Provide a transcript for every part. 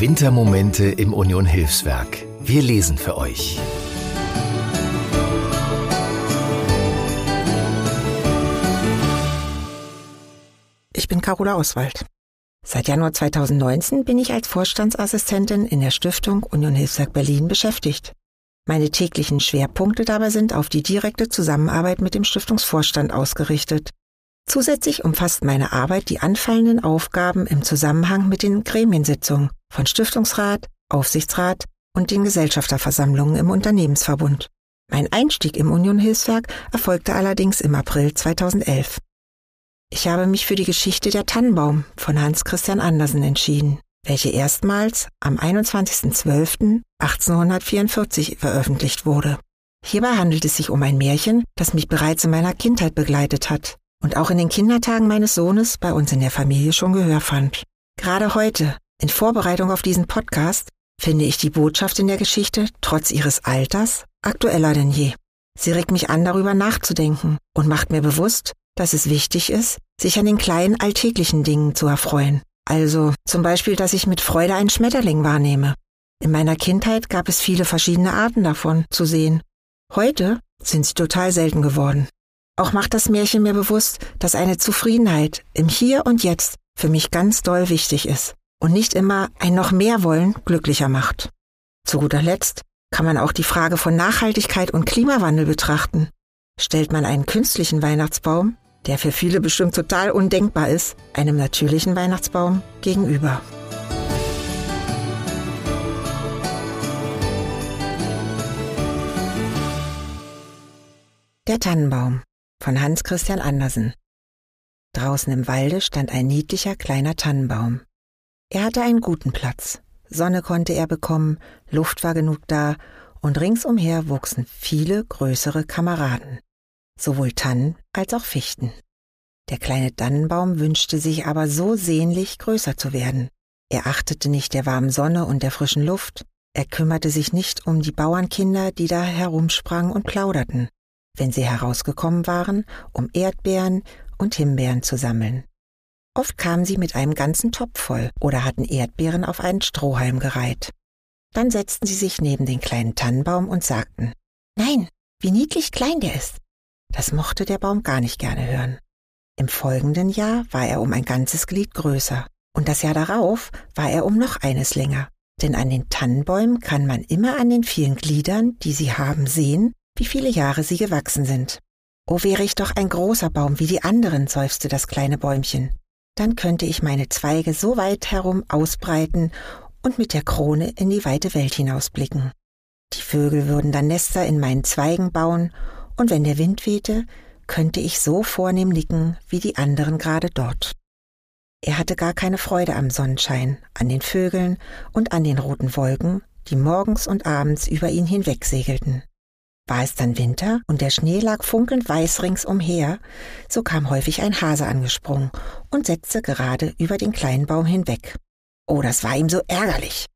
Wintermomente im Union Hilfswerk. Wir lesen für euch. Ich bin Carola Oswald. Seit Januar 2019 bin ich als Vorstandsassistentin in der Stiftung Union Hilfswerk Berlin beschäftigt. Meine täglichen Schwerpunkte dabei sind auf die direkte Zusammenarbeit mit dem Stiftungsvorstand ausgerichtet. Zusätzlich umfasst meine Arbeit die anfallenden Aufgaben im Zusammenhang mit den Gremiensitzungen von Stiftungsrat, Aufsichtsrat und den Gesellschafterversammlungen im Unternehmensverbund. Mein Einstieg im Union Hilfswerk erfolgte allerdings im April 2011. Ich habe mich für die Geschichte der Tannenbaum von Hans Christian Andersen entschieden, welche erstmals am 21.12.1844 veröffentlicht wurde. Hierbei handelt es sich um ein Märchen, das mich bereits in meiner Kindheit begleitet hat und auch in den Kindertagen meines Sohnes bei uns in der Familie schon Gehör fand. Gerade heute, in Vorbereitung auf diesen Podcast, finde ich die Botschaft in der Geschichte trotz ihres Alters aktueller denn je. Sie regt mich an, darüber nachzudenken und macht mir bewusst, dass es wichtig ist, sich an den kleinen alltäglichen Dingen zu erfreuen. Also zum Beispiel, dass ich mit Freude einen Schmetterling wahrnehme. In meiner Kindheit gab es viele verschiedene Arten davon zu sehen. Heute sind sie total selten geworden. Auch macht das Märchen mir bewusst, dass eine Zufriedenheit im Hier und Jetzt für mich ganz doll wichtig ist und nicht immer ein noch mehr wollen glücklicher macht. Zu guter Letzt kann man auch die Frage von Nachhaltigkeit und Klimawandel betrachten. Stellt man einen künstlichen Weihnachtsbaum der für viele bestimmt total undenkbar ist, einem natürlichen Weihnachtsbaum gegenüber. Der Tannenbaum von Hans Christian Andersen. Draußen im Walde stand ein niedlicher kleiner Tannenbaum. Er hatte einen guten Platz. Sonne konnte er bekommen, Luft war genug da, und ringsumher wuchsen viele größere Kameraden sowohl Tannen als auch Fichten. Der kleine Tannenbaum wünschte sich aber so sehnlich, größer zu werden. Er achtete nicht der warmen Sonne und der frischen Luft, er kümmerte sich nicht um die Bauernkinder, die da herumsprangen und plauderten, wenn sie herausgekommen waren, um Erdbeeren und Himbeeren zu sammeln. Oft kamen sie mit einem ganzen Topf voll oder hatten Erdbeeren auf einen Strohhalm gereiht. Dann setzten sie sich neben den kleinen Tannenbaum und sagten, Nein, wie niedlich klein der ist. Das mochte der Baum gar nicht gerne hören. Im folgenden Jahr war er um ein ganzes Glied größer, und das Jahr darauf war er um noch eines länger. Denn an den Tannenbäumen kann man immer an den vielen Gliedern, die sie haben, sehen, wie viele Jahre sie gewachsen sind. Oh, wäre ich doch ein großer Baum wie die anderen, seufzte das kleine Bäumchen. Dann könnte ich meine Zweige so weit herum ausbreiten und mit der Krone in die weite Welt hinausblicken. Die Vögel würden dann Nester in meinen Zweigen bauen und wenn der Wind wehte, könnte ich so vornehm nicken wie die anderen gerade dort. Er hatte gar keine Freude am Sonnenschein, an den Vögeln und an den roten Wolken, die morgens und abends über ihn hinwegsegelten. War es dann Winter und der Schnee lag funkelnd weiß ringsumher, so kam häufig ein Hase angesprungen und setzte gerade über den kleinen Baum hinweg. Oh, das war ihm so ärgerlich.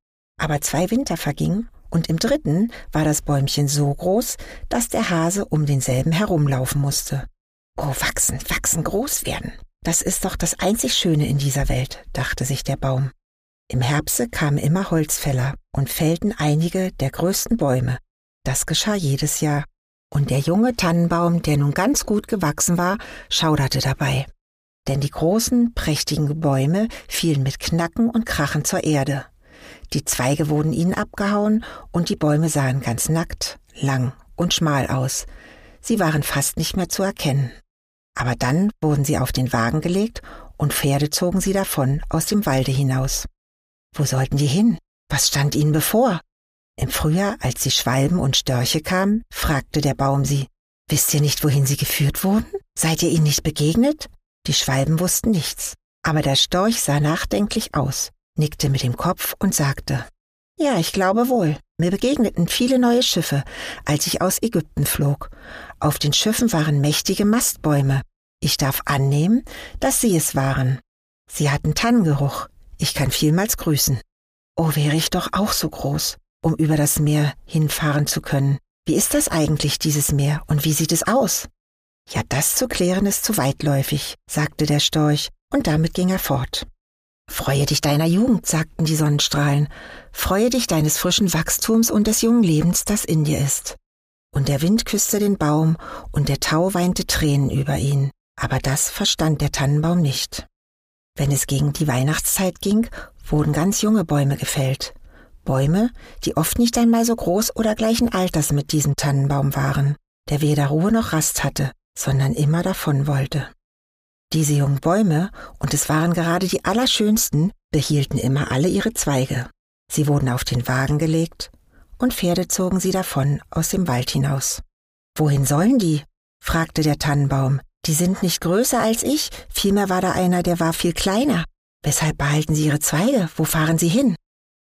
Aber zwei Winter vergingen und im dritten war das Bäumchen so groß, dass der Hase um denselben herumlaufen musste. Oh, wachsen, wachsen, groß werden. Das ist doch das einzig Schöne in dieser Welt, dachte sich der Baum. Im Herbste kamen immer Holzfäller und fällten einige der größten Bäume. Das geschah jedes Jahr. Und der junge Tannenbaum, der nun ganz gut gewachsen war, schauderte dabei. Denn die großen, prächtigen Bäume fielen mit Knacken und Krachen zur Erde. Die Zweige wurden ihnen abgehauen und die Bäume sahen ganz nackt, lang und schmal aus. Sie waren fast nicht mehr zu erkennen. Aber dann wurden sie auf den Wagen gelegt und Pferde zogen sie davon aus dem Walde hinaus. Wo sollten die hin? Was stand ihnen bevor? Im Frühjahr, als die Schwalben und Störche kamen, fragte der Baum sie, Wisst ihr nicht, wohin sie geführt wurden? Seid ihr ihnen nicht begegnet? Die Schwalben wussten nichts, aber der Storch sah nachdenklich aus nickte mit dem Kopf und sagte, ja, ich glaube wohl. Mir begegneten viele neue Schiffe, als ich aus Ägypten flog. Auf den Schiffen waren mächtige Mastbäume. Ich darf annehmen, dass sie es waren. Sie hatten Tannengeruch. Ich kann vielmals grüßen. Oh, wäre ich doch auch so groß, um über das Meer hinfahren zu können. Wie ist das eigentlich, dieses Meer, und wie sieht es aus? Ja, das zu klären ist zu weitläufig, sagte der Storch, und damit ging er fort. Freue dich deiner Jugend, sagten die Sonnenstrahlen. Freue dich deines frischen Wachstums und des jungen Lebens, das in dir ist. Und der Wind küsste den Baum, und der Tau weinte Tränen über ihn. Aber das verstand der Tannenbaum nicht. Wenn es gegen die Weihnachtszeit ging, wurden ganz junge Bäume gefällt. Bäume, die oft nicht einmal so groß oder gleichen Alters mit diesem Tannenbaum waren, der weder Ruhe noch Rast hatte, sondern immer davon wollte. Diese jungen Bäume, und es waren gerade die allerschönsten, behielten immer alle ihre Zweige. Sie wurden auf den Wagen gelegt, und Pferde zogen sie davon aus dem Wald hinaus. Wohin sollen die? fragte der Tannenbaum. Die sind nicht größer als ich, vielmehr war da einer, der war viel kleiner. Weshalb behalten sie ihre Zweige? Wo fahren sie hin?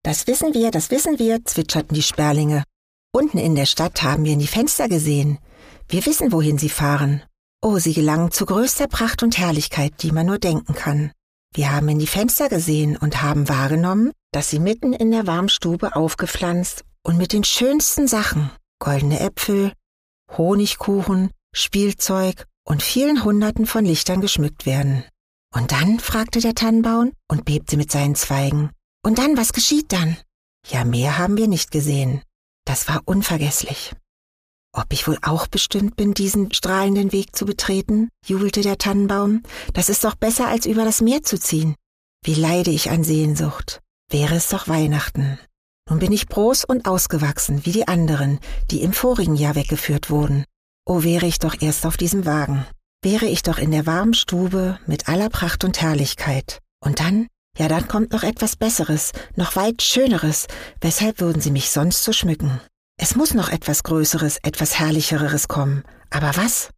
Das wissen wir, das wissen wir, zwitscherten die Sperlinge. Unten in der Stadt haben wir in die Fenster gesehen. Wir wissen, wohin sie fahren. Oh, sie gelangen zu größter Pracht und Herrlichkeit, die man nur denken kann. Wir haben in die Fenster gesehen und haben wahrgenommen, dass sie mitten in der Warmstube aufgepflanzt und mit den schönsten Sachen, goldene Äpfel, Honigkuchen, Spielzeug und vielen Hunderten von Lichtern geschmückt werden. Und dann? fragte der Tannenbaum und bebte mit seinen Zweigen. Und dann, was geschieht dann? Ja, mehr haben wir nicht gesehen. Das war unvergesslich. Ob ich wohl auch bestimmt bin, diesen strahlenden Weg zu betreten? jubelte der Tannenbaum. Das ist doch besser, als über das Meer zu ziehen. Wie leide ich an Sehnsucht. Wäre es doch Weihnachten. Nun bin ich groß und ausgewachsen, wie die anderen, die im vorigen Jahr weggeführt wurden. Oh, wäre ich doch erst auf diesem Wagen. Wäre ich doch in der warmen Stube mit aller Pracht und Herrlichkeit. Und dann? Ja, dann kommt noch etwas Besseres, noch weit Schöneres. Weshalb würden Sie mich sonst so schmücken? Es muss noch etwas Größeres, etwas Herrlicheres kommen. Aber was?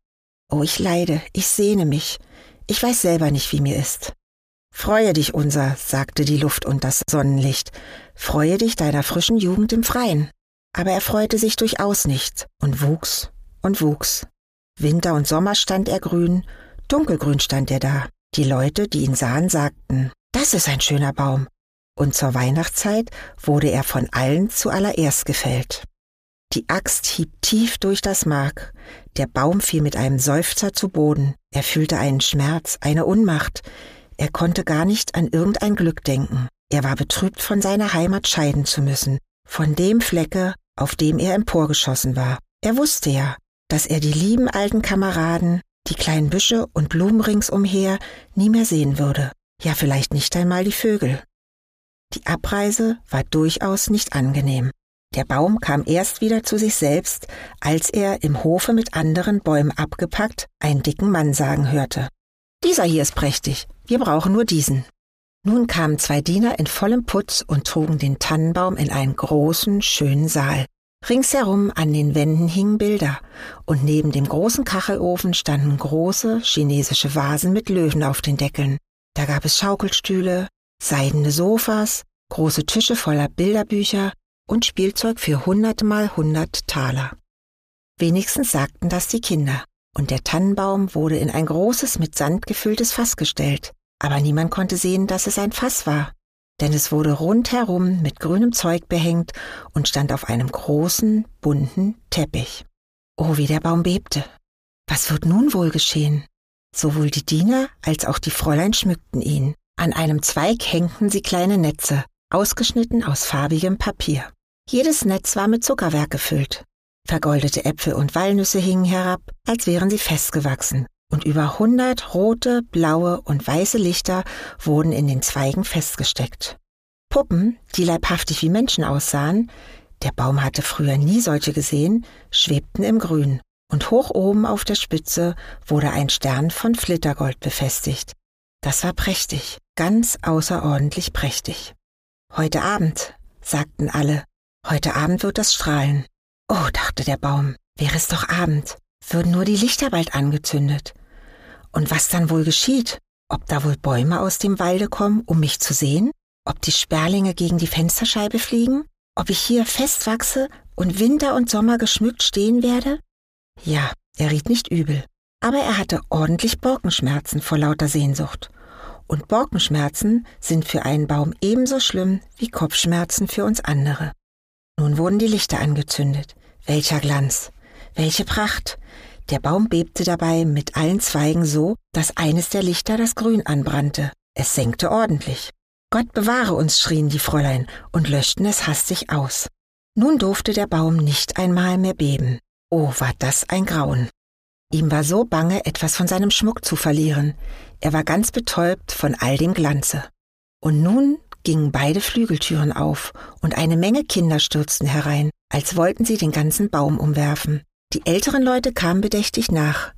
Oh, ich leide, ich sehne mich. Ich weiß selber nicht, wie mir ist. Freue dich, unser, sagte die Luft und das Sonnenlicht. Freue dich deiner frischen Jugend im Freien. Aber er freute sich durchaus nicht und wuchs und wuchs. Winter und Sommer stand er grün, dunkelgrün stand er da. Die Leute, die ihn sahen, sagten, das ist ein schöner Baum. Und zur Weihnachtszeit wurde er von allen zuallererst gefällt. Die Axt hieb tief durch das Mark. Der Baum fiel mit einem Seufzer zu Boden. Er fühlte einen Schmerz, eine Unmacht. Er konnte gar nicht an irgendein Glück denken. Er war betrübt, von seiner Heimat scheiden zu müssen, von dem Flecke, auf dem er emporgeschossen war. Er wusste ja, dass er die lieben alten Kameraden, die kleinen Büsche und Blumen ringsumher nie mehr sehen würde. Ja, vielleicht nicht einmal die Vögel. Die Abreise war durchaus nicht angenehm. Der Baum kam erst wieder zu sich selbst, als er im Hofe mit anderen Bäumen abgepackt einen dicken Mann sagen hörte. Dieser hier ist prächtig, wir brauchen nur diesen. Nun kamen zwei Diener in vollem Putz und trugen den Tannenbaum in einen großen, schönen Saal. Ringsherum an den Wänden hingen Bilder, und neben dem großen Kachelofen standen große chinesische Vasen mit Löwen auf den Deckeln. Da gab es Schaukelstühle, seidene Sofas, große Tische voller Bilderbücher und Spielzeug für hundertmal hundert Taler. Wenigstens sagten das die Kinder, und der Tannenbaum wurde in ein großes mit Sand gefülltes Fass gestellt, aber niemand konnte sehen, dass es ein Fass war, denn es wurde rundherum mit grünem Zeug behängt und stand auf einem großen, bunten Teppich. Oh, wie der Baum bebte. Was wird nun wohl geschehen? Sowohl die Diener als auch die Fräulein schmückten ihn. An einem Zweig hängten sie kleine Netze, ausgeschnitten aus farbigem Papier. Jedes Netz war mit Zuckerwerk gefüllt. Vergoldete Äpfel und Walnüsse hingen herab, als wären sie festgewachsen, und über hundert rote, blaue und weiße Lichter wurden in den Zweigen festgesteckt. Puppen, die leibhaftig wie Menschen aussahen, der Baum hatte früher nie solche gesehen, schwebten im Grün, und hoch oben auf der Spitze wurde ein Stern von Flittergold befestigt. Das war prächtig, ganz außerordentlich prächtig. Heute Abend, sagten alle, heute Abend wird das strahlen. Oh, dachte der Baum, wäre es doch Abend, würden nur die Lichter bald angezündet. Und was dann wohl geschieht? Ob da wohl Bäume aus dem Walde kommen, um mich zu sehen? Ob die Sperlinge gegen die Fensterscheibe fliegen? Ob ich hier festwachse und Winter und Sommer geschmückt stehen werde? Ja, er riet nicht übel. Aber er hatte ordentlich Borkenschmerzen vor lauter Sehnsucht. Und Borkenschmerzen sind für einen Baum ebenso schlimm wie Kopfschmerzen für uns andere. Nun wurden die Lichter angezündet. Welcher Glanz! Welche Pracht! Der Baum bebte dabei mit allen Zweigen so, dass eines der Lichter das Grün anbrannte. Es senkte ordentlich. Gott bewahre uns, schrien die Fräulein und löschten es hastig aus. Nun durfte der Baum nicht einmal mehr beben. Oh, war das ein Grauen. Ihm war so bange, etwas von seinem Schmuck zu verlieren. Er war ganz betäubt von all dem Glanze. Und nun gingen beide Flügeltüren auf, und eine Menge Kinder stürzten herein, als wollten sie den ganzen Baum umwerfen. Die älteren Leute kamen bedächtig nach.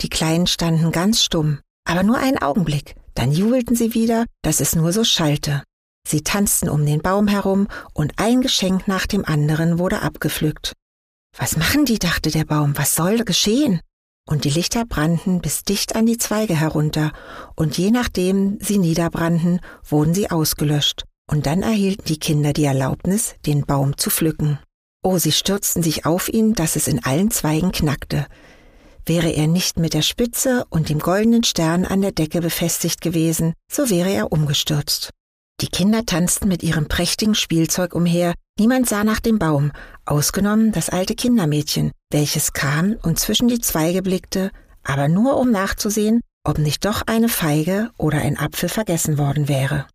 Die Kleinen standen ganz stumm, aber nur einen Augenblick, dann jubelten sie wieder, dass es nur so schallte. Sie tanzten um den Baum herum, und ein Geschenk nach dem anderen wurde abgepflückt. Was machen die, dachte der Baum, was soll geschehen? Und die Lichter brannten bis dicht an die Zweige herunter, und je nachdem sie niederbrannten, wurden sie ausgelöscht, und dann erhielten die Kinder die Erlaubnis, den Baum zu pflücken. Oh, sie stürzten sich auf ihn, dass es in allen Zweigen knackte. Wäre er nicht mit der Spitze und dem goldenen Stern an der Decke befestigt gewesen, so wäre er umgestürzt. Die Kinder tanzten mit ihrem prächtigen Spielzeug umher, niemand sah nach dem Baum, ausgenommen das alte Kindermädchen, welches kam und zwischen die Zweige blickte, aber nur um nachzusehen, ob nicht doch eine Feige oder ein Apfel vergessen worden wäre.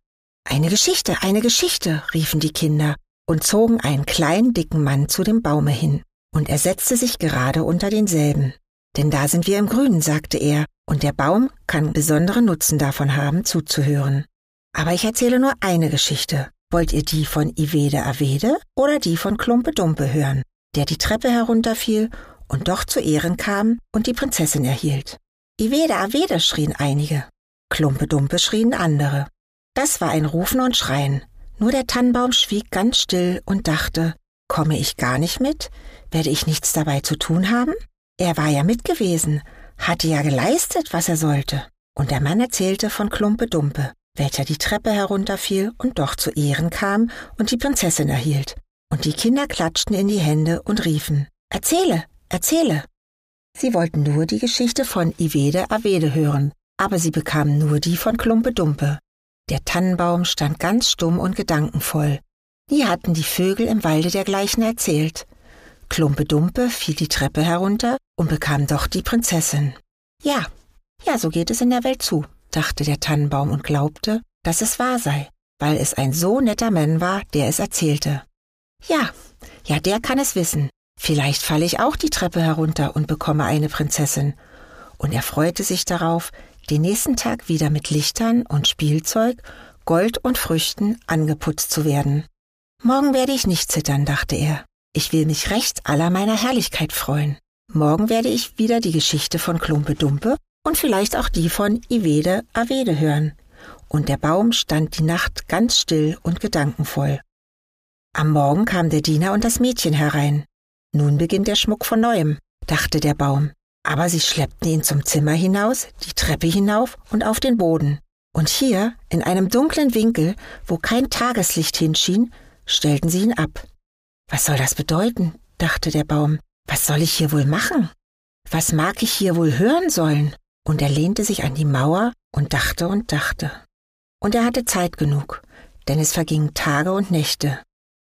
Eine Geschichte, eine Geschichte, riefen die Kinder und zogen einen kleinen dicken Mann zu dem Baume hin, und er setzte sich gerade unter denselben. Denn da sind wir im Grünen, sagte er, und der Baum kann besonderen Nutzen davon haben, zuzuhören. Aber ich erzähle nur eine Geschichte. Wollt ihr die von Ivede Avede oder die von Klumpe Dumpe hören, der die Treppe herunterfiel und doch zu Ehren kam und die Prinzessin erhielt? Ivede Avede schrien einige, Klumpe Dumpe schrien andere. Das war ein Rufen und Schreien. Nur der Tannenbaum schwieg ganz still und dachte, komme ich gar nicht mit? Werde ich nichts dabei zu tun haben? Er war ja mit gewesen, hatte ja geleistet, was er sollte. Und der Mann erzählte von Klumpe Dumpe welcher die Treppe herunterfiel und doch zu Ehren kam und die Prinzessin erhielt. Und die Kinder klatschten in die Hände und riefen Erzähle, erzähle. Sie wollten nur die Geschichte von Ivede Avede hören, aber sie bekamen nur die von Klumpe Dumpe. Der Tannenbaum stand ganz stumm und gedankenvoll. Nie hatten die Vögel im Walde dergleichen erzählt. Klumpe Dumpe fiel die Treppe herunter und bekam doch die Prinzessin. Ja, ja, so geht es in der Welt zu dachte der Tannenbaum und glaubte, dass es wahr sei, weil es ein so netter Mann war, der es erzählte. Ja, ja, der kann es wissen. Vielleicht falle ich auch die Treppe herunter und bekomme eine Prinzessin. Und er freute sich darauf, den nächsten Tag wieder mit Lichtern und Spielzeug, Gold und Früchten angeputzt zu werden. Morgen werde ich nicht zittern, dachte er. Ich will mich recht aller meiner Herrlichkeit freuen. Morgen werde ich wieder die Geschichte von Klumpe Dumpe und vielleicht auch die von Ivede Avede hören. Und der Baum stand die Nacht ganz still und gedankenvoll. Am Morgen kam der Diener und das Mädchen herein. Nun beginnt der Schmuck von neuem, dachte der Baum. Aber sie schleppten ihn zum Zimmer hinaus, die Treppe hinauf und auf den Boden. Und hier, in einem dunklen Winkel, wo kein Tageslicht hinschien, stellten sie ihn ab. Was soll das bedeuten? dachte der Baum. Was soll ich hier wohl machen? Was mag ich hier wohl hören sollen? Und er lehnte sich an die Mauer und dachte und dachte. Und er hatte Zeit genug, denn es vergingen Tage und Nächte.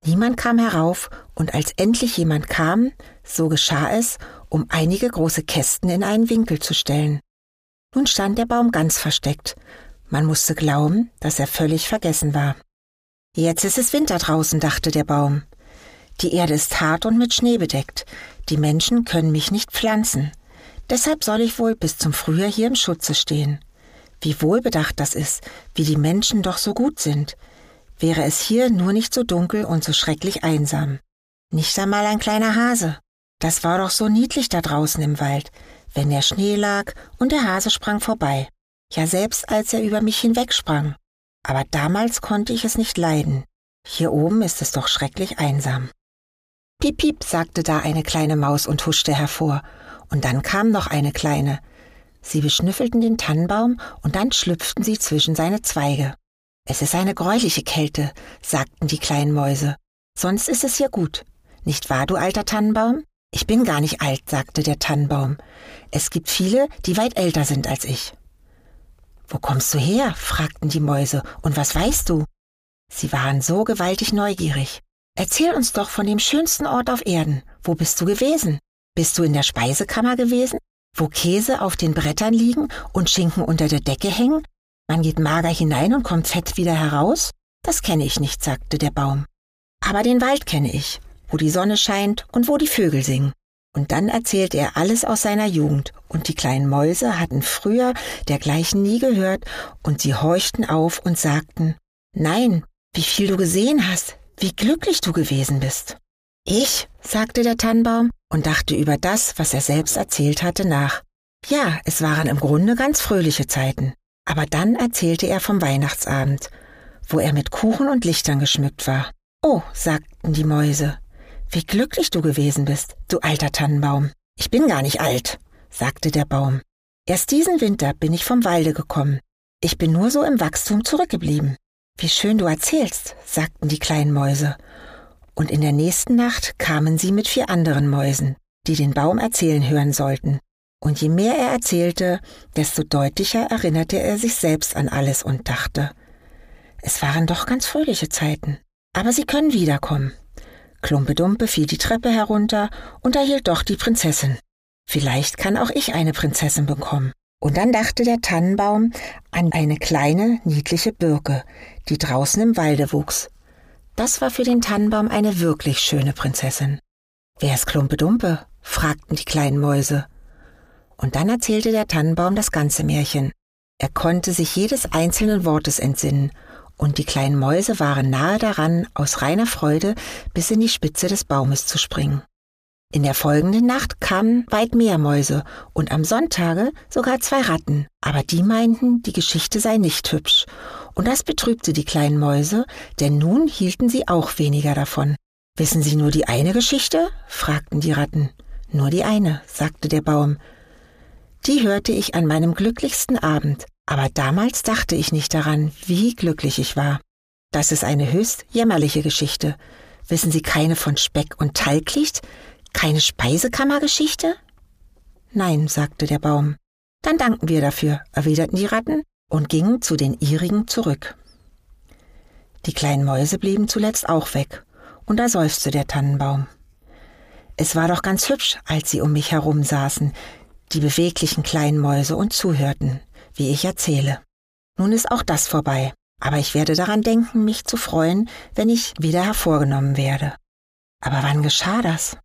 Niemand kam herauf, und als endlich jemand kam, so geschah es, um einige große Kästen in einen Winkel zu stellen. Nun stand der Baum ganz versteckt. Man musste glauben, dass er völlig vergessen war. Jetzt ist es Winter draußen, dachte der Baum. Die Erde ist hart und mit Schnee bedeckt. Die Menschen können mich nicht pflanzen. Deshalb soll ich wohl bis zum Frühjahr hier im Schutze stehen. Wie wohlbedacht das ist, wie die Menschen doch so gut sind. Wäre es hier nur nicht so dunkel und so schrecklich einsam. Nicht einmal ein kleiner Hase. Das war doch so niedlich da draußen im Wald, wenn der Schnee lag und der Hase sprang vorbei. Ja, selbst als er über mich hinwegsprang. Aber damals konnte ich es nicht leiden. Hier oben ist es doch schrecklich einsam. Piep, piep, sagte da eine kleine Maus und huschte hervor und dann kam noch eine kleine. Sie beschnüffelten den Tannenbaum und dann schlüpften sie zwischen seine Zweige. Es ist eine greuliche Kälte, sagten die kleinen Mäuse. Sonst ist es hier gut. Nicht wahr, du alter Tannenbaum? Ich bin gar nicht alt, sagte der Tannenbaum. Es gibt viele, die weit älter sind als ich. Wo kommst du her? fragten die Mäuse. Und was weißt du? Sie waren so gewaltig neugierig. Erzähl uns doch von dem schönsten Ort auf Erden. Wo bist du gewesen? Bist du in der Speisekammer gewesen, wo Käse auf den Brettern liegen und Schinken unter der Decke hängen? Man geht mager hinein und kommt fett wieder heraus? Das kenne ich nicht, sagte der Baum. Aber den Wald kenne ich, wo die Sonne scheint und wo die Vögel singen. Und dann erzählte er alles aus seiner Jugend, und die kleinen Mäuse hatten früher dergleichen nie gehört, und sie horchten auf und sagten Nein, wie viel du gesehen hast, wie glücklich du gewesen bist. Ich, sagte der Tannenbaum und dachte über das, was er selbst erzählt hatte, nach. Ja, es waren im Grunde ganz fröhliche Zeiten. Aber dann erzählte er vom Weihnachtsabend, wo er mit Kuchen und Lichtern geschmückt war. Oh, sagten die Mäuse, wie glücklich du gewesen bist, du alter Tannenbaum. Ich bin gar nicht alt, sagte der Baum. Erst diesen Winter bin ich vom Walde gekommen. Ich bin nur so im Wachstum zurückgeblieben. Wie schön du erzählst, sagten die kleinen Mäuse. Und in der nächsten Nacht kamen sie mit vier anderen Mäusen, die den Baum erzählen hören sollten. Und je mehr er erzählte, desto deutlicher erinnerte er sich selbst an alles und dachte, es waren doch ganz fröhliche Zeiten. Aber sie können wiederkommen. Klumpedumpe fiel die Treppe herunter und erhielt doch die Prinzessin. Vielleicht kann auch ich eine Prinzessin bekommen. Und dann dachte der Tannenbaum an eine kleine, niedliche Birke, die draußen im Walde wuchs. Das war für den Tannenbaum eine wirklich schöne Prinzessin. Wer ist Klumpedumpe? fragten die kleinen Mäuse. Und dann erzählte der Tannenbaum das ganze Märchen. Er konnte sich jedes einzelnen Wortes entsinnen, und die kleinen Mäuse waren nahe daran, aus reiner Freude bis in die Spitze des Baumes zu springen. In der folgenden Nacht kamen weit mehr Mäuse und am Sonntage sogar zwei Ratten, aber die meinten, die Geschichte sei nicht hübsch. Und das betrübte die kleinen Mäuse, denn nun hielten sie auch weniger davon. Wissen Sie nur die eine Geschichte? fragten die Ratten. Nur die eine, sagte der Baum. Die hörte ich an meinem glücklichsten Abend, aber damals dachte ich nicht daran, wie glücklich ich war. Das ist eine höchst jämmerliche Geschichte. Wissen Sie keine von Speck und Talglicht? Keine Speisekammergeschichte? Nein, sagte der Baum. Dann danken wir dafür, erwiderten die Ratten und gingen zu den ihrigen zurück. Die kleinen Mäuse blieben zuletzt auch weg, und da seufzte der Tannenbaum. Es war doch ganz hübsch, als sie um mich herum saßen, die beweglichen kleinen Mäuse, und zuhörten, wie ich erzähle. Nun ist auch das vorbei, aber ich werde daran denken, mich zu freuen, wenn ich wieder hervorgenommen werde. Aber wann geschah das?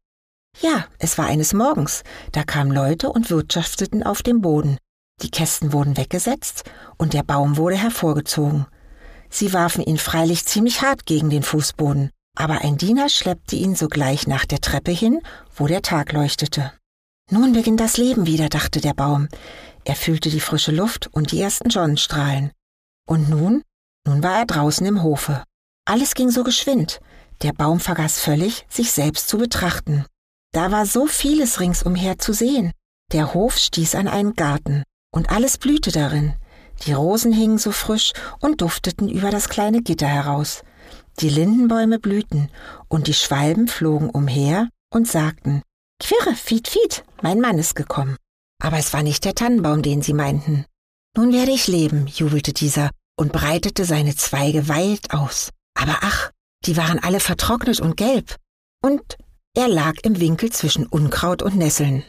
Ja, es war eines Morgens, da kamen Leute und wirtschafteten auf dem Boden. Die Kästen wurden weggesetzt und der Baum wurde hervorgezogen. Sie warfen ihn freilich ziemlich hart gegen den Fußboden, aber ein Diener schleppte ihn sogleich nach der Treppe hin, wo der Tag leuchtete. Nun beginnt das Leben wieder, dachte der Baum. Er fühlte die frische Luft und die ersten Sonnenstrahlen. Und nun? Nun war er draußen im Hofe. Alles ging so geschwind. Der Baum vergaß völlig, sich selbst zu betrachten. Da war so vieles ringsumher zu sehen. Der Hof stieß an einen Garten, und alles blühte darin. Die Rosen hingen so frisch und dufteten über das kleine Gitter heraus. Die Lindenbäume blühten, und die Schwalben flogen umher und sagten Quirre, fiet, fiet, mein Mann ist gekommen. Aber es war nicht der Tannenbaum, den sie meinten. Nun werde ich leben, jubelte dieser und breitete seine Zweige weit aus. Aber ach, die waren alle vertrocknet und gelb. Und er lag im Winkel zwischen Unkraut und Nesseln.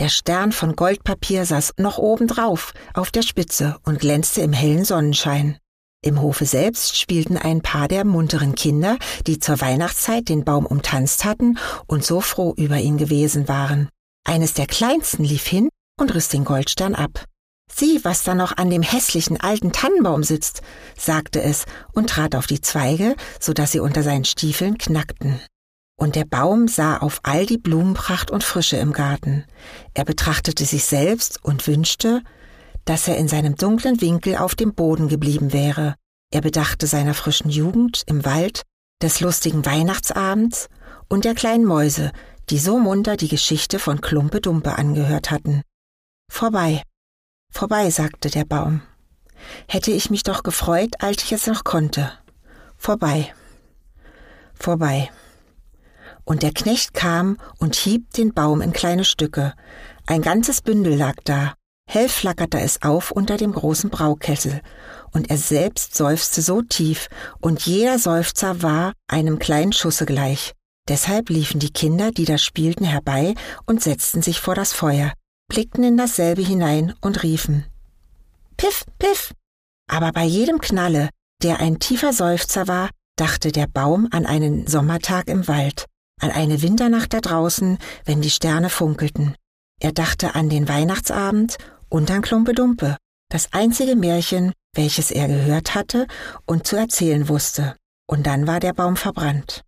Der Stern von Goldpapier saß noch obendrauf, auf der Spitze und glänzte im hellen Sonnenschein. Im Hofe selbst spielten ein paar der munteren Kinder, die zur Weihnachtszeit den Baum umtanzt hatten und so froh über ihn gewesen waren. Eines der kleinsten lief hin und riss den Goldstern ab. Sieh, was da noch an dem hässlichen alten Tannenbaum sitzt, sagte es und trat auf die Zweige, so dass sie unter seinen Stiefeln knackten. Und der Baum sah auf all die Blumenpracht und Frische im Garten. Er betrachtete sich selbst und wünschte, dass er in seinem dunklen Winkel auf dem Boden geblieben wäre. Er bedachte seiner frischen Jugend im Wald, des lustigen Weihnachtsabends und der kleinen Mäuse, die so munter die Geschichte von Klumpe Dumpe angehört hatten. Vorbei, vorbei, sagte der Baum. Hätte ich mich doch gefreut, als ich es noch konnte. Vorbei, vorbei und der Knecht kam und hieb den Baum in kleine Stücke. Ein ganzes Bündel lag da. Hell flackerte es auf unter dem großen Braukessel, und er selbst seufzte so tief, und jeder Seufzer war einem kleinen Schusse gleich. Deshalb liefen die Kinder, die da spielten, herbei und setzten sich vor das Feuer, blickten in dasselbe hinein und riefen Piff, piff. Aber bei jedem Knalle, der ein tiefer Seufzer war, dachte der Baum an einen Sommertag im Wald, an eine Winternacht da draußen, wenn die Sterne funkelten. Er dachte an den Weihnachtsabend und an Klumpedumpe, das einzige Märchen, welches er gehört hatte und zu erzählen wusste. Und dann war der Baum verbrannt.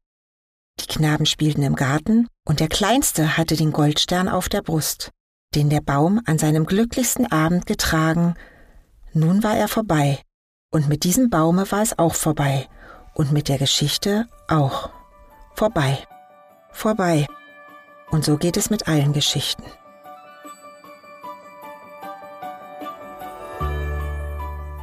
Die Knaben spielten im Garten, und der Kleinste hatte den Goldstern auf der Brust, den der Baum an seinem glücklichsten Abend getragen. Nun war er vorbei, und mit diesem Baume war es auch vorbei, und mit der Geschichte auch. Vorbei. Vorbei. Und so geht es mit allen Geschichten.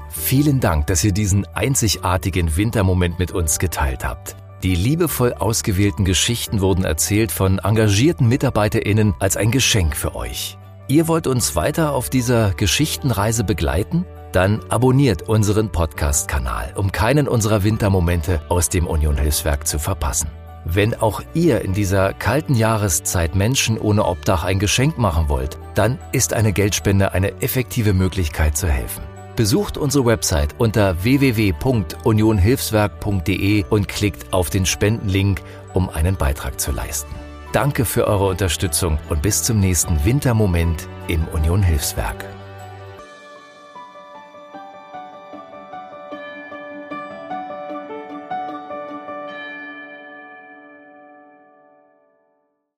Vielen Dank, dass ihr diesen einzigartigen Wintermoment mit uns geteilt habt. Die liebevoll ausgewählten Geschichten wurden erzählt von engagierten MitarbeiterInnen als ein Geschenk für euch. Ihr wollt uns weiter auf dieser Geschichtenreise begleiten? Dann abonniert unseren Podcast-Kanal, um keinen unserer Wintermomente aus dem Union Hilfswerk zu verpassen. Wenn auch ihr in dieser kalten Jahreszeit Menschen ohne Obdach ein Geschenk machen wollt, dann ist eine Geldspende eine effektive Möglichkeit zu helfen. Besucht unsere Website unter www.unionhilfswerk.de und klickt auf den Spendenlink, um einen Beitrag zu leisten. Danke für eure Unterstützung und bis zum nächsten Wintermoment im Union Hilfswerk.